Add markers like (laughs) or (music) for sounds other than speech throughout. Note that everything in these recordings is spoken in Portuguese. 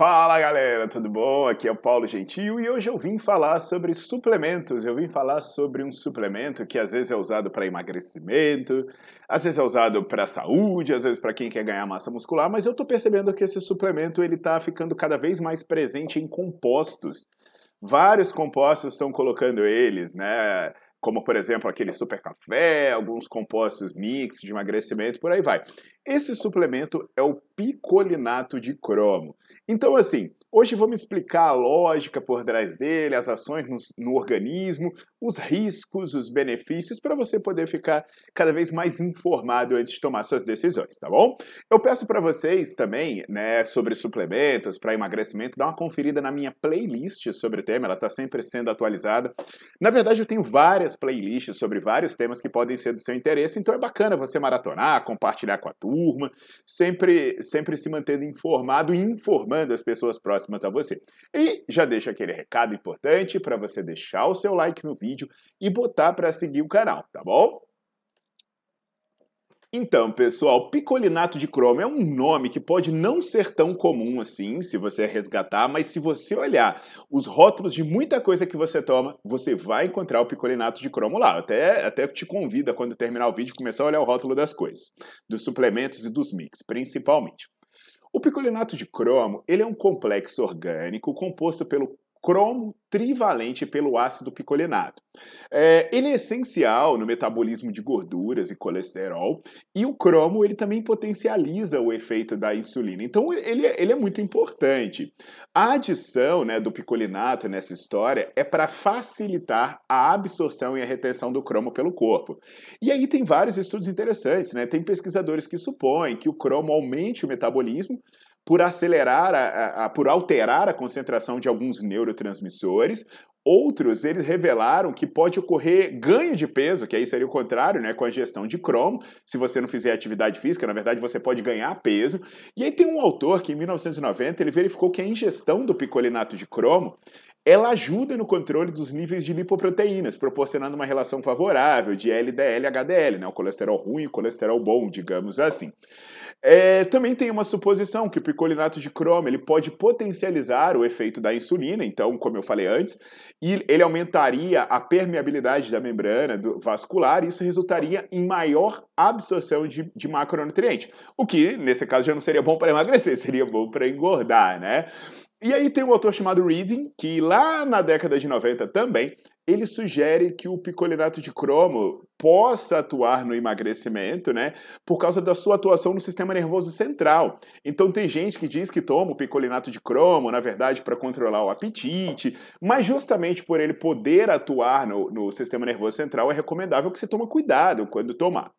Fala galera, tudo bom? Aqui é o Paulo Gentil e hoje eu vim falar sobre suplementos. Eu vim falar sobre um suplemento que às vezes é usado para emagrecimento, às vezes é usado para saúde, às vezes para quem quer ganhar massa muscular, mas eu estou percebendo que esse suplemento ele está ficando cada vez mais presente em compostos. Vários compostos estão colocando eles, né? Como por exemplo aquele super café, alguns compostos mix de emagrecimento, por aí vai. Esse suplemento é o picolinato de cromo. Então, assim, Hoje vamos explicar a lógica por trás dele, as ações no, no organismo, os riscos, os benefícios, para você poder ficar cada vez mais informado antes de tomar suas decisões, tá bom? Eu peço para vocês também, né, sobre suplementos para emagrecimento, dar uma conferida na minha playlist sobre o tema, ela está sempre sendo atualizada. Na verdade, eu tenho várias playlists sobre vários temas que podem ser do seu interesse, então é bacana você maratonar, compartilhar com a turma, sempre, sempre se mantendo informado e informando as pessoas próximas próximas a você. E já deixo aquele recado importante para você deixar o seu like no vídeo e botar para seguir o canal, tá bom? Então, pessoal, picolinato de cromo é um nome que pode não ser tão comum assim, se você resgatar, mas se você olhar os rótulos de muita coisa que você toma, você vai encontrar o picolinato de cromo lá. Até, até te convido, quando terminar o vídeo, começar a olhar o rótulo das coisas, dos suplementos e dos mix, principalmente. O picolinato de cromo ele é um complexo orgânico composto pelo cromo trivalente pelo ácido picolinato. É, ele é essencial no metabolismo de gorduras e colesterol, e o cromo ele também potencializa o efeito da insulina. Então ele, é, ele é muito importante. A adição né, do picolinato nessa história é para facilitar a absorção e a retenção do cromo pelo corpo. E aí tem vários estudos interessantes, né? Tem pesquisadores que supõem que o cromo aumente o metabolismo, por acelerar, a, a, por alterar a concentração de alguns neurotransmissores. Outros, eles revelaram que pode ocorrer ganho de peso, que aí seria o contrário, né, com a gestão de cromo. Se você não fizer atividade física, na verdade, você pode ganhar peso. E aí tem um autor que, em 1990, ele verificou que a ingestão do picolinato de cromo ela ajuda no controle dos níveis de lipoproteínas, proporcionando uma relação favorável de LDL e HDL, né? o colesterol ruim e o colesterol bom, digamos assim. É, também tem uma suposição que o picolinato de cromo ele pode potencializar o efeito da insulina, então, como eu falei antes, e ele aumentaria a permeabilidade da membrana vascular, e isso resultaria em maior absorção de, de macronutriente, o que, nesse caso, já não seria bom para emagrecer, (laughs) seria bom para engordar, né? E aí tem um autor chamado Reading, que lá na década de 90 também, ele sugere que o picolinato de cromo possa atuar no emagrecimento, né, por causa da sua atuação no sistema nervoso central. Então tem gente que diz que toma o picolinato de cromo, na verdade, para controlar o apetite, mas justamente por ele poder atuar no, no sistema nervoso central, é recomendável que você tome cuidado quando tomar.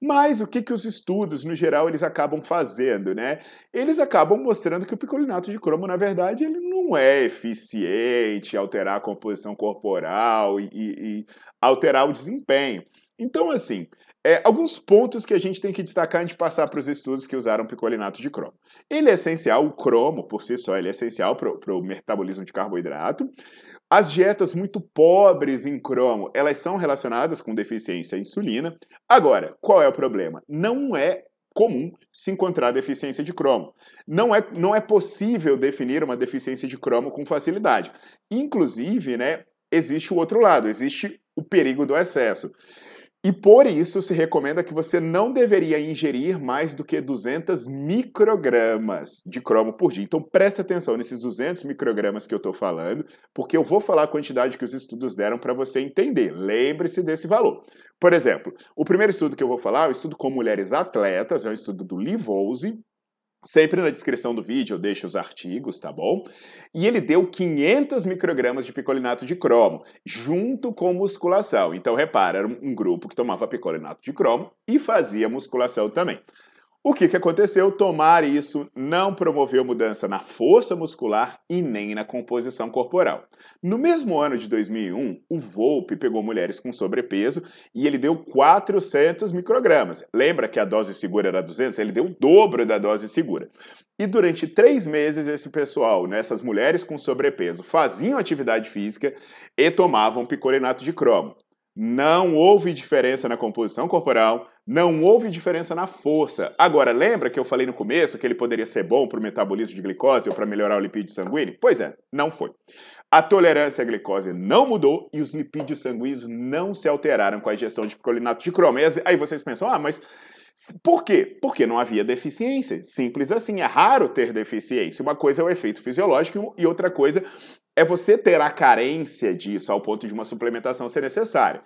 Mas o que, que os estudos, no geral, eles acabam fazendo, né? Eles acabam mostrando que o picolinato de cromo, na verdade, ele não é eficiente alterar a composição corporal e, e, e alterar o desempenho. Então, assim, é, alguns pontos que a gente tem que destacar antes de passar para os estudos que usaram picolinato de cromo. Ele é essencial, o cromo por si só, ele é essencial para o metabolismo de carboidrato. As dietas muito pobres em cromo, elas são relacionadas com deficiência em insulina. Agora, qual é o problema? Não é comum se encontrar deficiência de cromo. Não é, não é possível definir uma deficiência de cromo com facilidade. Inclusive, né, existe o outro lado, existe o perigo do excesso. E por isso se recomenda que você não deveria ingerir mais do que 200 microgramas de cromo por dia. Então preste atenção nesses 200 microgramas que eu estou falando, porque eu vou falar a quantidade que os estudos deram para você entender. Lembre-se desse valor. Por exemplo, o primeiro estudo que eu vou falar é um estudo com mulheres atletas, é um estudo do Livose, Sempre na descrição do vídeo eu deixo os artigos, tá bom? E ele deu 500 microgramas de picolinato de cromo, junto com musculação. Então, repara, era um grupo que tomava picolinato de cromo e fazia musculação também. O que, que aconteceu? Tomar isso não promoveu mudança na força muscular e nem na composição corporal. No mesmo ano de 2001, o Volpe pegou mulheres com sobrepeso e ele deu 400 microgramas. Lembra que a dose segura era 200? Ele deu o dobro da dose segura. E durante três meses, esse pessoal, nessas mulheres com sobrepeso, faziam atividade física e tomavam picolinato de cromo. Não houve diferença na composição corporal, não houve diferença na força. Agora, lembra que eu falei no começo que ele poderia ser bom para o metabolismo de glicose ou para melhorar o lipídio sanguíneo? Pois é, não foi. A tolerância à glicose não mudou e os lipídios sanguíneos não se alteraram com a ingestão de picolinato de cromo. Aí vocês pensam, ah, mas por quê? Porque não havia deficiência. Simples assim. É raro ter deficiência. Uma coisa é o efeito fisiológico e outra coisa é você ter a carência disso ao ponto de uma suplementação ser necessária.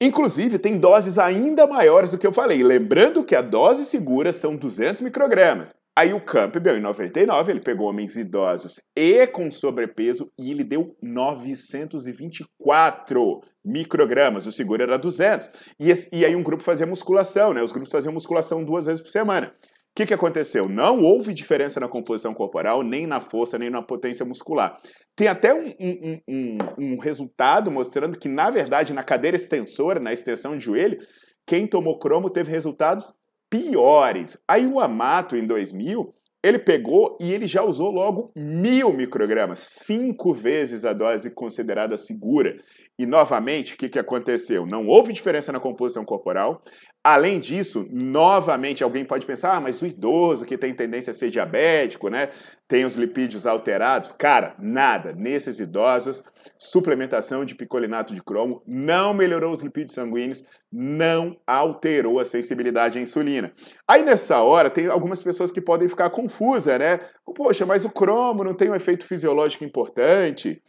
Inclusive, tem doses ainda maiores do que eu falei. Lembrando que a dose segura são 200 microgramas. Aí o Campbell, em 99, ele pegou homens idosos e com sobrepeso e ele deu 924 microgramas. O seguro era 200. E, esse, e aí um grupo fazia musculação, né? Os grupos faziam musculação duas vezes por semana que, que aconteceu? Não houve diferença na composição corporal, nem na força, nem na potência muscular. Tem até um, um, um, um resultado mostrando que, na verdade, na cadeira extensora, na extensão de joelho, quem tomou cromo teve resultados piores. Aí o Amato, em 2000, ele pegou e ele já usou logo mil microgramas, cinco vezes a dose considerada segura. E novamente, o que, que aconteceu? Não houve diferença na composição corporal, Além disso, novamente, alguém pode pensar, ah, mas o idoso que tem tendência a ser diabético, né? Tem os lipídios alterados. Cara, nada. Nesses idosos, suplementação de picolinato de cromo não melhorou os lipídios sanguíneos, não alterou a sensibilidade à insulina. Aí nessa hora, tem algumas pessoas que podem ficar confusas, né? Poxa, mas o cromo não tem um efeito fisiológico importante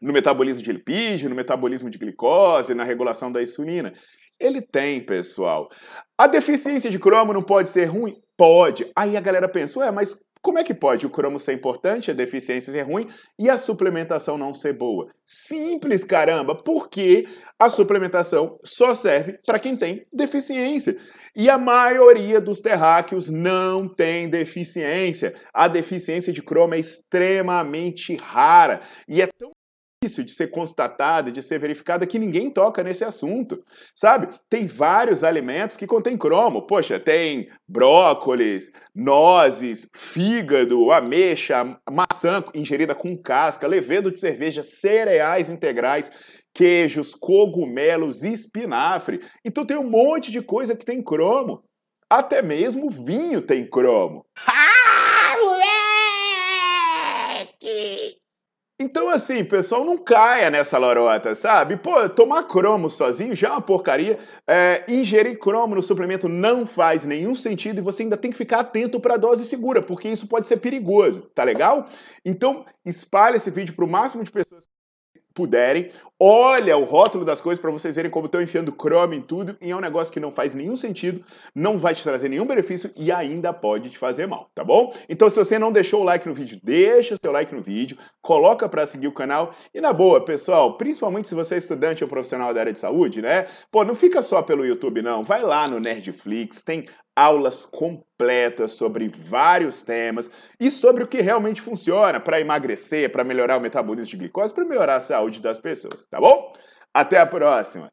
no metabolismo de lipídio, no metabolismo de glicose, na regulação da insulina. Ele tem, pessoal. A deficiência de cromo não pode ser ruim? Pode. Aí a galera pensa, ué, mas como é que pode o cromo ser importante, a deficiência ser ruim e a suplementação não ser boa? Simples, caramba, porque a suplementação só serve para quem tem deficiência. E a maioria dos terráqueos não tem deficiência. A deficiência de cromo é extremamente rara e é tão difícil de ser constatada, de ser verificada, que ninguém toca nesse assunto, sabe? Tem vários alimentos que contêm cromo. Poxa, tem brócolis, nozes, fígado, ameixa, maçã ingerida com casca, levedo de cerveja, cereais integrais, queijos, cogumelos, espinafre. Então tem um monte de coisa que tem cromo. Até mesmo vinho tem cromo. Ah, Então, assim, pessoal, não caia nessa lorota, sabe? Pô, tomar cromo sozinho já é uma porcaria. É, ingerir cromo no suplemento não faz nenhum sentido e você ainda tem que ficar atento para a dose segura, porque isso pode ser perigoso, tá legal? Então, espalhe esse vídeo para o máximo de pessoas puderem. Olha o rótulo das coisas para vocês verem como estão enfiando Chrome em tudo. E é um negócio que não faz nenhum sentido, não vai te trazer nenhum benefício e ainda pode te fazer mal, tá bom? Então, se você não deixou o like no vídeo, deixa o seu like no vídeo, coloca para seguir o canal. E na boa, pessoal, principalmente se você é estudante ou profissional da área de saúde, né? Pô, não fica só pelo YouTube, não. Vai lá no Nerdflix, tem aulas completas sobre vários temas e sobre o que realmente funciona para emagrecer, para melhorar o metabolismo de glicose, para melhorar a saúde das pessoas, tá bom? Até a próxima!